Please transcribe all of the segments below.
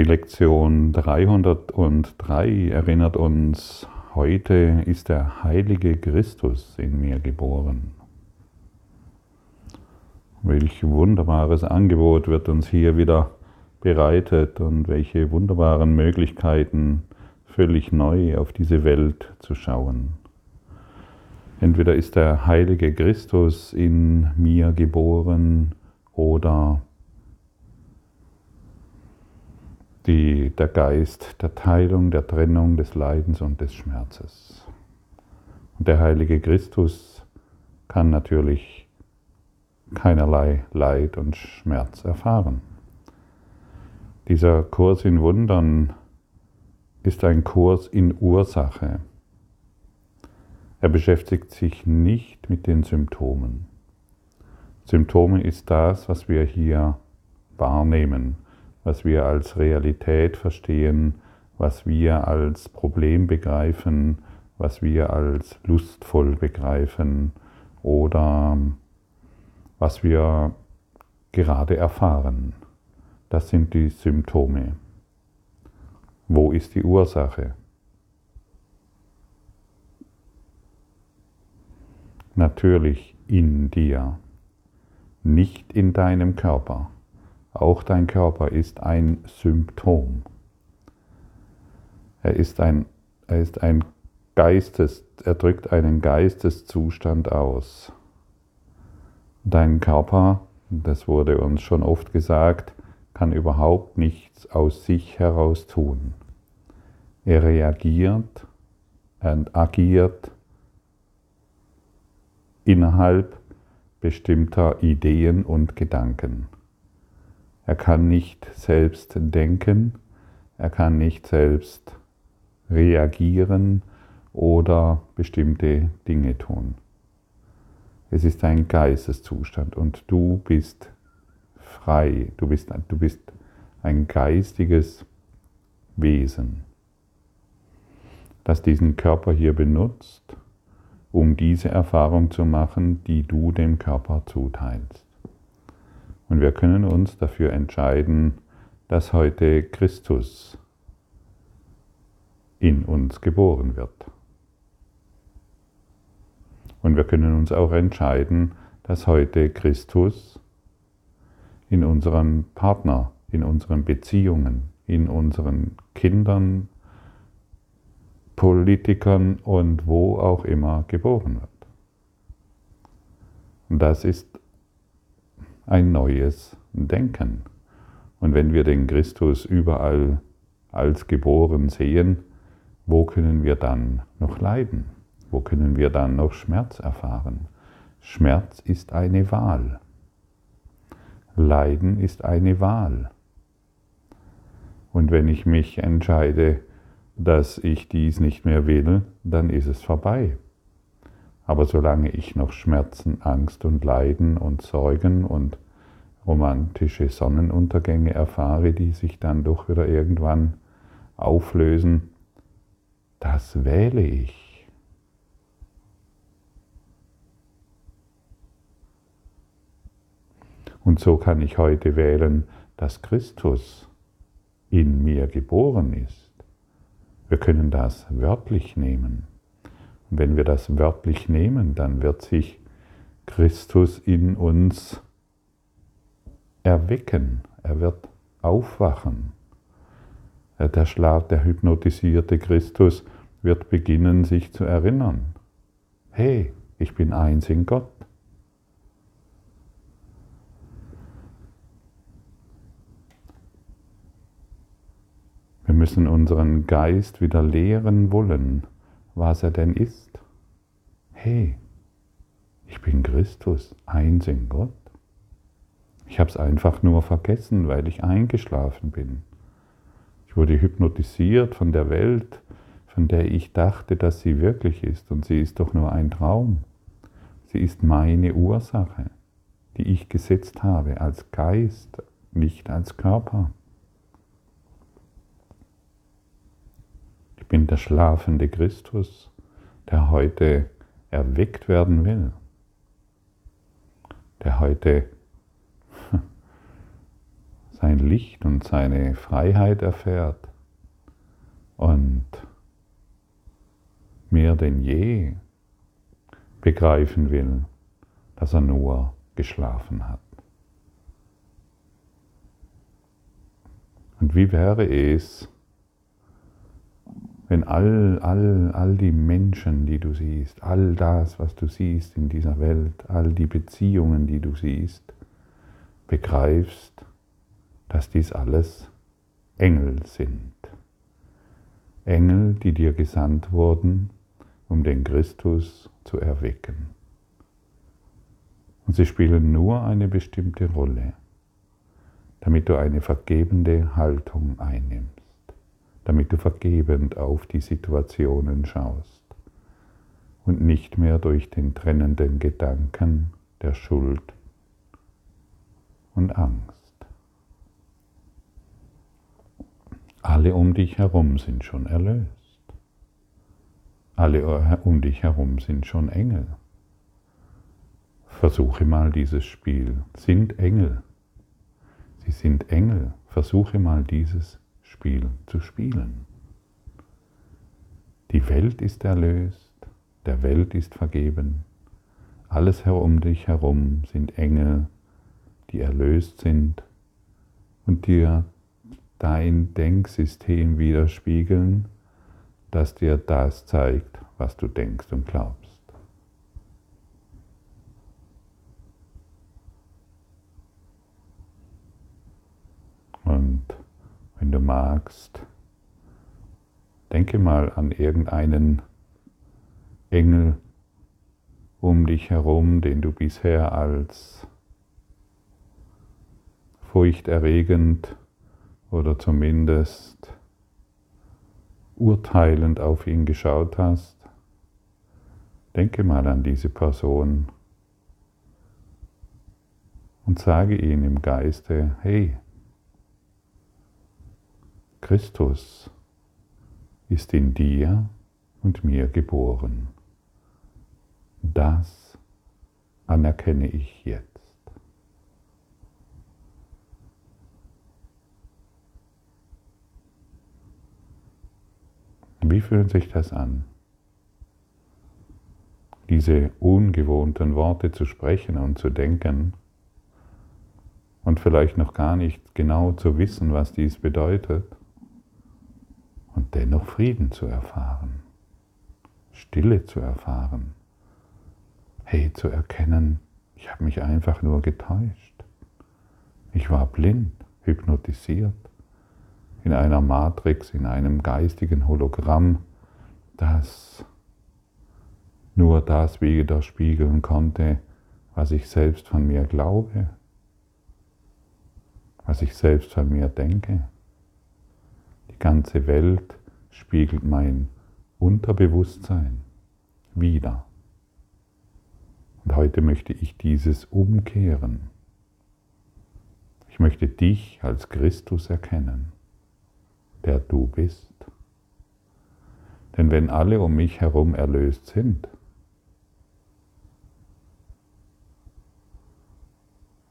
Die Lektion 303 erinnert uns, heute ist der heilige Christus in mir geboren. Welch wunderbares Angebot wird uns hier wieder bereitet und welche wunderbaren Möglichkeiten, völlig neu auf diese Welt zu schauen. Entweder ist der heilige Christus in mir geboren oder die, der Geist der Teilung, der Trennung, des Leidens und des Schmerzes. Und der heilige Christus kann natürlich keinerlei Leid und Schmerz erfahren. Dieser Kurs in Wundern ist ein Kurs in Ursache. Er beschäftigt sich nicht mit den Symptomen. Symptome ist das, was wir hier wahrnehmen was wir als Realität verstehen, was wir als Problem begreifen, was wir als lustvoll begreifen oder was wir gerade erfahren. Das sind die Symptome. Wo ist die Ursache? Natürlich in dir, nicht in deinem Körper. Auch dein Körper ist ein Symptom. Er ist ein, er ist ein Geistes, er drückt einen Geisteszustand aus. Dein Körper, das wurde uns schon oft gesagt, kann überhaupt nichts aus sich heraus tun. Er reagiert und agiert innerhalb bestimmter Ideen und Gedanken. Er kann nicht selbst denken, er kann nicht selbst reagieren oder bestimmte Dinge tun. Es ist ein Geisteszustand und du bist frei, du bist, du bist ein geistiges Wesen, das diesen Körper hier benutzt, um diese Erfahrung zu machen, die du dem Körper zuteilst. Und wir können uns dafür entscheiden, dass heute Christus in uns geboren wird. Und wir können uns auch entscheiden, dass heute Christus in unseren Partner, in unseren Beziehungen, in unseren Kindern, Politikern und wo auch immer geboren wird. Und das ist ein neues Denken. Und wenn wir den Christus überall als geboren sehen, wo können wir dann noch leiden? Wo können wir dann noch Schmerz erfahren? Schmerz ist eine Wahl. Leiden ist eine Wahl. Und wenn ich mich entscheide, dass ich dies nicht mehr will, dann ist es vorbei. Aber solange ich noch Schmerzen, Angst und Leiden und Sorgen und romantische Sonnenuntergänge erfahre, die sich dann doch wieder irgendwann auflösen, das wähle ich. Und so kann ich heute wählen, dass Christus in mir geboren ist. Wir können das wörtlich nehmen. Wenn wir das wörtlich nehmen, dann wird sich Christus in uns erwecken, er wird aufwachen. Der Schlaf, der hypnotisierte Christus wird beginnen, sich zu erinnern. Hey, ich bin eins in Gott. Wir müssen unseren Geist wieder lehren wollen, was er denn ist. Hey, ich bin Christus, eins in Gott. Ich habe es einfach nur vergessen, weil ich eingeschlafen bin. Ich wurde hypnotisiert von der Welt, von der ich dachte, dass sie wirklich ist. Und sie ist doch nur ein Traum. Sie ist meine Ursache, die ich gesetzt habe als Geist, nicht als Körper. Bin der schlafende Christus, der heute erweckt werden will, der heute sein Licht und seine Freiheit erfährt und mehr denn je begreifen will, dass er nur geschlafen hat. Und wie wäre es, wenn all, all, all die Menschen, die du siehst, all das, was du siehst in dieser Welt, all die Beziehungen, die du siehst, begreifst, dass dies alles Engel sind. Engel, die dir gesandt wurden, um den Christus zu erwecken. Und sie spielen nur eine bestimmte Rolle, damit du eine vergebende Haltung einnimmst, damit du vergebend auf die Situationen schaust und nicht mehr durch den trennenden Gedanken der Schuld und Angst. Alle um dich herum sind schon erlöst. Alle um dich herum sind schon Engel. Versuche mal dieses Spiel. Sind Engel. Sie sind Engel. Versuche mal dieses Spiel zu spielen. Die Welt ist erlöst, der Welt ist vergeben. Alles herum dich herum sind Engel, die erlöst sind und dir dein Denksystem widerspiegeln, das dir das zeigt, was du denkst und glaubst. Und wenn du magst, denke mal an irgendeinen Engel um dich herum, den du bisher als furchterregend oder zumindest urteilend auf ihn geschaut hast, denke mal an diese Person und sage ihm im Geiste, hey, Christus ist in dir und mir geboren. Das anerkenne ich jetzt. Wie fühlt sich das an? Diese ungewohnten Worte zu sprechen und zu denken und vielleicht noch gar nicht genau zu wissen, was dies bedeutet und dennoch Frieden zu erfahren, Stille zu erfahren, hey, zu erkennen, ich habe mich einfach nur getäuscht. Ich war blind, hypnotisiert in einer Matrix, in einem geistigen Hologramm, das nur das widerspiegeln konnte, was ich selbst von mir glaube, was ich selbst von mir denke. Ganze Welt spiegelt mein Unterbewusstsein wieder. Und heute möchte ich dieses umkehren. Ich möchte dich als Christus erkennen der du bist. Denn wenn alle um mich herum erlöst sind,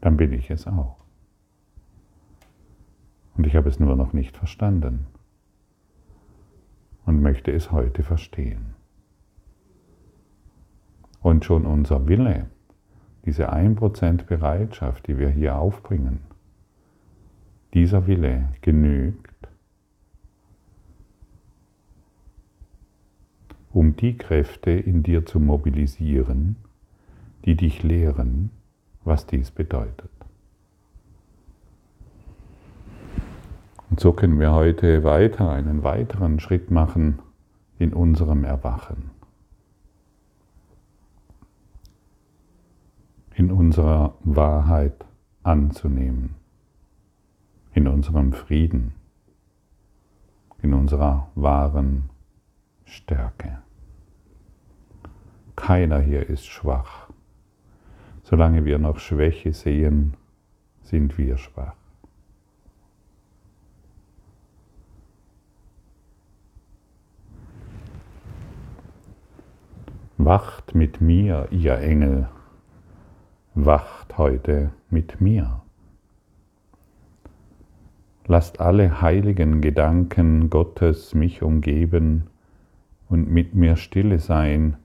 dann bin ich es auch. Und ich habe es nur noch nicht verstanden und möchte es heute verstehen. Und schon unser Wille, diese 1% Bereitschaft, die wir hier aufbringen, dieser Wille genügt, um die Kräfte in dir zu mobilisieren, die dich lehren, was dies bedeutet. Und so können wir heute weiter einen weiteren Schritt machen in unserem Erwachen, in unserer Wahrheit anzunehmen, in unserem Frieden, in unserer wahren Stärke. Keiner hier ist schwach. Solange wir noch Schwäche sehen, sind wir schwach. Wacht mit mir, ihr Engel, wacht heute mit mir. Lasst alle heiligen Gedanken Gottes mich umgeben und mit mir stille sein,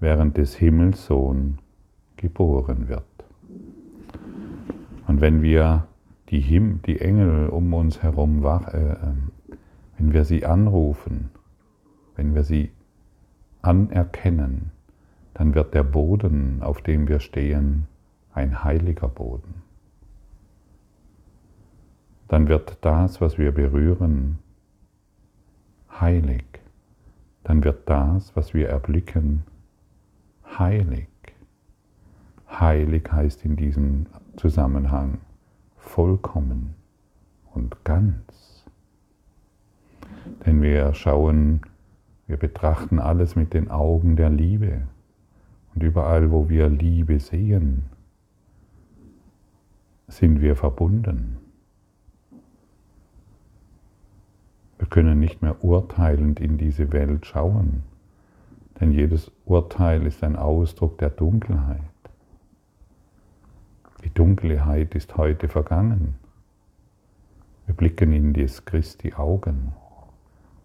während des Himmels Sohn geboren wird. Und wenn wir die, Him die Engel um uns herum, wach, äh, wenn wir sie anrufen, wenn wir sie anerkennen, dann wird der Boden, auf dem wir stehen, ein heiliger Boden dann wird das, was wir berühren, heilig. Dann wird das, was wir erblicken, heilig. Heilig heißt in diesem Zusammenhang vollkommen und ganz. Denn wir schauen, wir betrachten alles mit den Augen der Liebe. Und überall, wo wir Liebe sehen, sind wir verbunden. Wir können nicht mehr urteilend in diese Welt schauen, denn jedes Urteil ist ein Ausdruck der Dunkelheit. Die Dunkelheit ist heute vergangen. Wir blicken in des Christi Augen.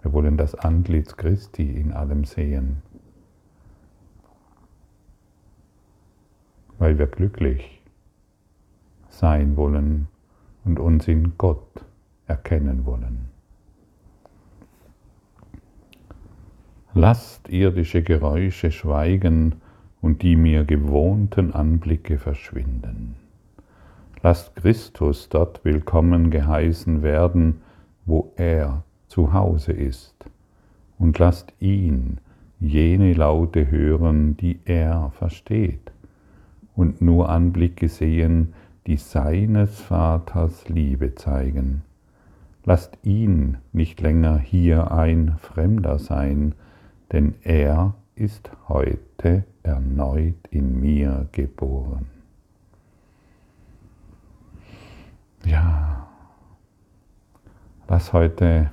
Wir wollen das Antlitz Christi in allem sehen, weil wir glücklich sein wollen und uns in Gott erkennen wollen. Lasst irdische Geräusche schweigen und die mir gewohnten Anblicke verschwinden. Lasst Christus dort willkommen geheißen werden, wo er zu Hause ist, und lasst ihn jene Laute hören, die er versteht, und nur Anblicke sehen, die seines Vaters Liebe zeigen. Lasst ihn nicht länger hier ein Fremder sein, denn er ist heute erneut in mir geboren. Ja, lass heute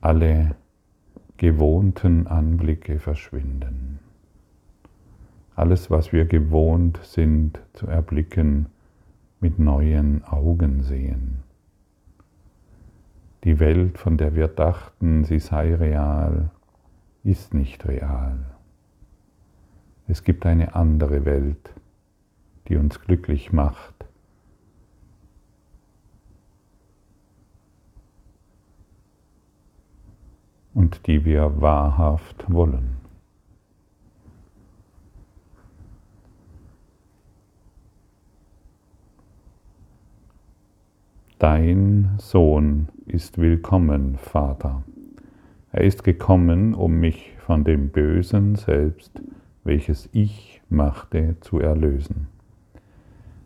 alle gewohnten Anblicke verschwinden. Alles, was wir gewohnt sind zu erblicken, mit neuen Augen sehen. Die Welt, von der wir dachten, sie sei real, ist nicht real. Es gibt eine andere Welt, die uns glücklich macht. und die wir wahrhaft wollen. Dein Sohn ist willkommen, Vater. Er ist gekommen, um mich von dem Bösen selbst, welches ich machte, zu erlösen.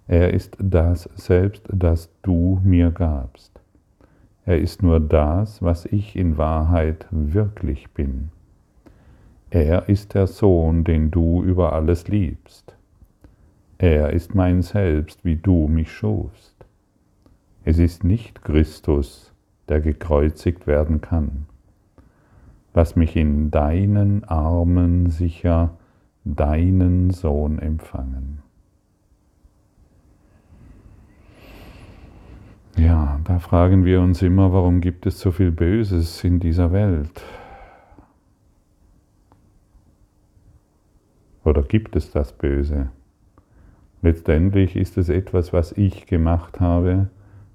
Er ist das selbst, das du mir gabst. Er ist nur das, was ich in Wahrheit wirklich bin. Er ist der Sohn, den du über alles liebst. Er ist mein Selbst, wie du mich schufst. Es ist nicht Christus, der gekreuzigt werden kann. Lass mich in deinen Armen sicher deinen Sohn empfangen. Ja, da fragen wir uns immer, warum gibt es so viel Böses in dieser Welt? Oder gibt es das Böse? Letztendlich ist es etwas, was ich gemacht habe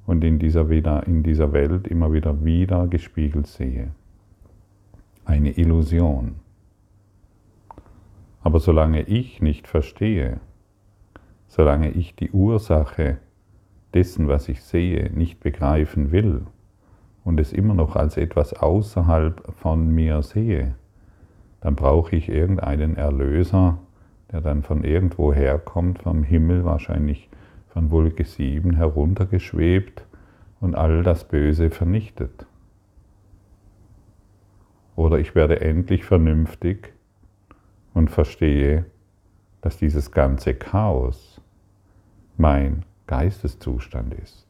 und in dieser, in dieser Welt immer wieder wieder gespiegelt sehe eine Illusion. Aber solange ich nicht verstehe, solange ich die Ursache dessen, was ich sehe, nicht begreifen will und es immer noch als etwas außerhalb von mir sehe, dann brauche ich irgendeinen Erlöser, der dann von irgendwo herkommt, vom Himmel wahrscheinlich von Wolke 7 heruntergeschwebt und all das Böse vernichtet. Oder ich werde endlich vernünftig und verstehe, dass dieses ganze Chaos mein Geisteszustand ist.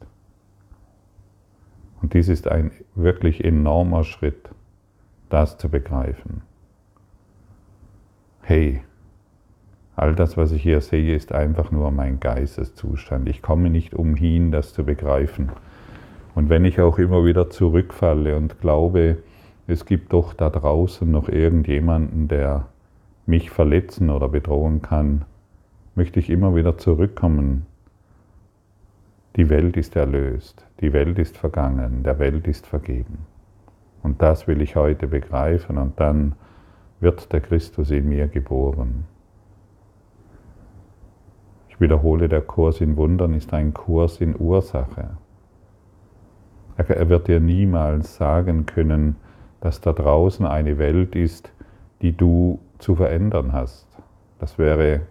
Und dies ist ein wirklich enormer Schritt, das zu begreifen. Hey, all das, was ich hier sehe, ist einfach nur mein Geisteszustand. Ich komme nicht umhin, das zu begreifen. Und wenn ich auch immer wieder zurückfalle und glaube, es gibt doch da draußen noch irgendjemanden, der mich verletzen oder bedrohen kann, möchte ich immer wieder zurückkommen. Die Welt ist erlöst, die Welt ist vergangen, der Welt ist vergeben. Und das will ich heute begreifen und dann wird der Christus in mir geboren. Ich wiederhole, der Kurs in Wundern ist ein Kurs in Ursache. Er wird dir niemals sagen können, dass da draußen eine Welt ist, die du zu verändern hast. Das wäre,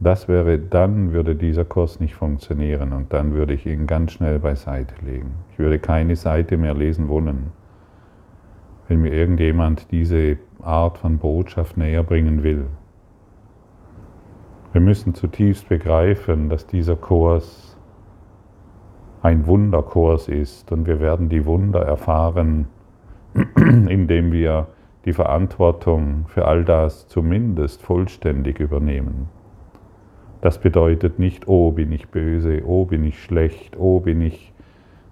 das wäre, dann würde dieser Kurs nicht funktionieren und dann würde ich ihn ganz schnell beiseite legen. Ich würde keine Seite mehr lesen wollen. Wenn mir irgendjemand diese Art von Botschaft näher bringen will. Wir müssen zutiefst begreifen, dass dieser Kurs ein Wunderkurs ist und wir werden die Wunder erfahren, indem wir die Verantwortung für all das zumindest vollständig übernehmen. Das bedeutet nicht, oh bin ich böse, oh bin ich schlecht, oh bin ich,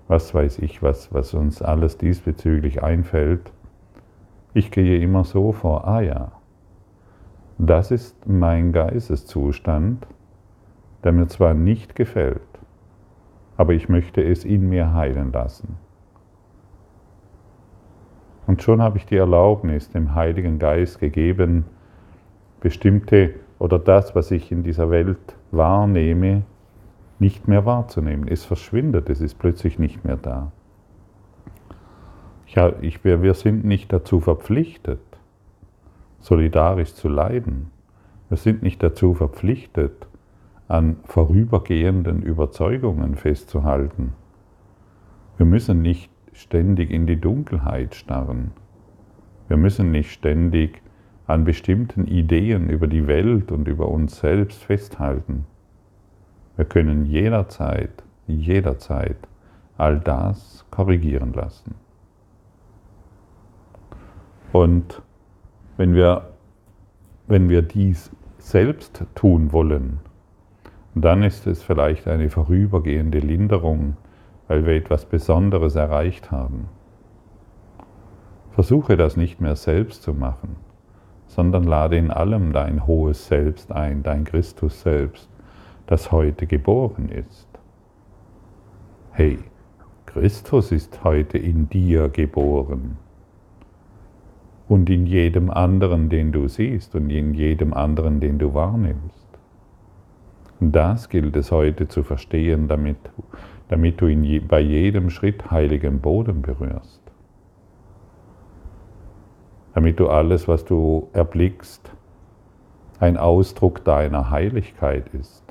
was weiß ich, was, was uns alles diesbezüglich einfällt. Ich gehe immer so vor, ah ja, das ist mein Geisteszustand, der mir zwar nicht gefällt, aber ich möchte es in mir heilen lassen. Und schon habe ich die Erlaubnis dem Heiligen Geist gegeben, bestimmte oder das, was ich in dieser Welt wahrnehme, nicht mehr wahrzunehmen. Es verschwindet, es ist plötzlich nicht mehr da. Ich, wir sind nicht dazu verpflichtet, solidarisch zu leiden. Wir sind nicht dazu verpflichtet, an vorübergehenden Überzeugungen festzuhalten. Wir müssen nicht ständig in die Dunkelheit starren. Wir müssen nicht ständig an bestimmten Ideen über die Welt und über uns selbst festhalten. Wir können jederzeit, jederzeit all das korrigieren lassen. Und wenn wir, wenn wir dies selbst tun wollen, dann ist es vielleicht eine vorübergehende Linderung weil wir etwas Besonderes erreicht haben. Versuche das nicht mehr selbst zu machen, sondern lade in allem dein hohes Selbst ein, dein Christus selbst, das heute geboren ist. Hey, Christus ist heute in dir geboren und in jedem anderen, den du siehst und in jedem anderen, den du wahrnimmst. Das gilt es heute zu verstehen, damit damit du je, bei jedem Schritt heiligen Boden berührst. Damit du alles, was du erblickst, ein Ausdruck deiner Heiligkeit ist,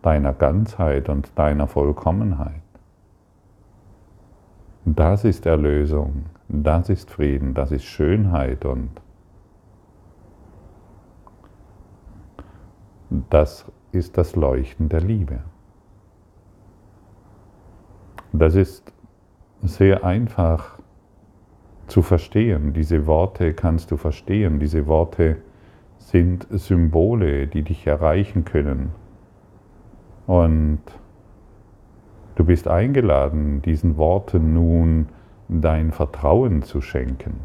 deiner Ganzheit und deiner Vollkommenheit. Das ist Erlösung, das ist Frieden, das ist Schönheit und das ist das Leuchten der Liebe. Das ist sehr einfach zu verstehen. Diese Worte kannst du verstehen. Diese Worte sind Symbole, die dich erreichen können. Und du bist eingeladen, diesen Worten nun dein Vertrauen zu schenken.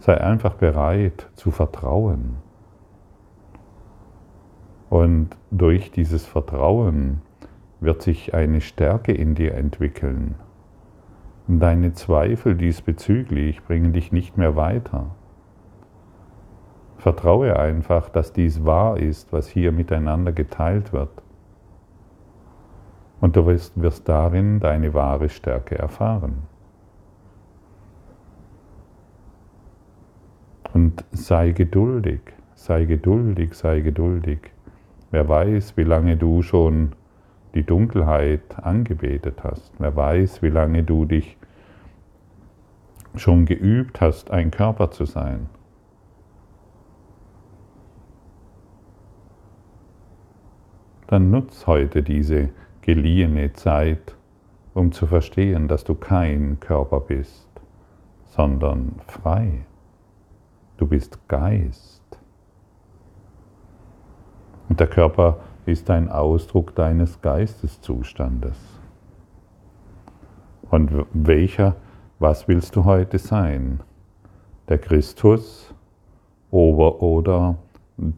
Sei einfach bereit zu vertrauen. Und durch dieses Vertrauen wird sich eine Stärke in dir entwickeln. Deine Zweifel diesbezüglich bringen dich nicht mehr weiter. Vertraue einfach, dass dies wahr ist, was hier miteinander geteilt wird. Und du wirst, wirst darin deine wahre Stärke erfahren. Und sei geduldig, sei geduldig, sei geduldig. Wer weiß, wie lange du schon die Dunkelheit angebetet hast. Wer weiß, wie lange du dich schon geübt hast, ein Körper zu sein. Dann nutz heute diese geliehene Zeit, um zu verstehen, dass du kein Körper bist, sondern frei. Du bist Geist. Und der Körper ist ein Ausdruck deines Geisteszustandes. Und welcher, was willst du heute sein? Der Christus oder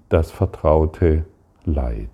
das vertraute Leid?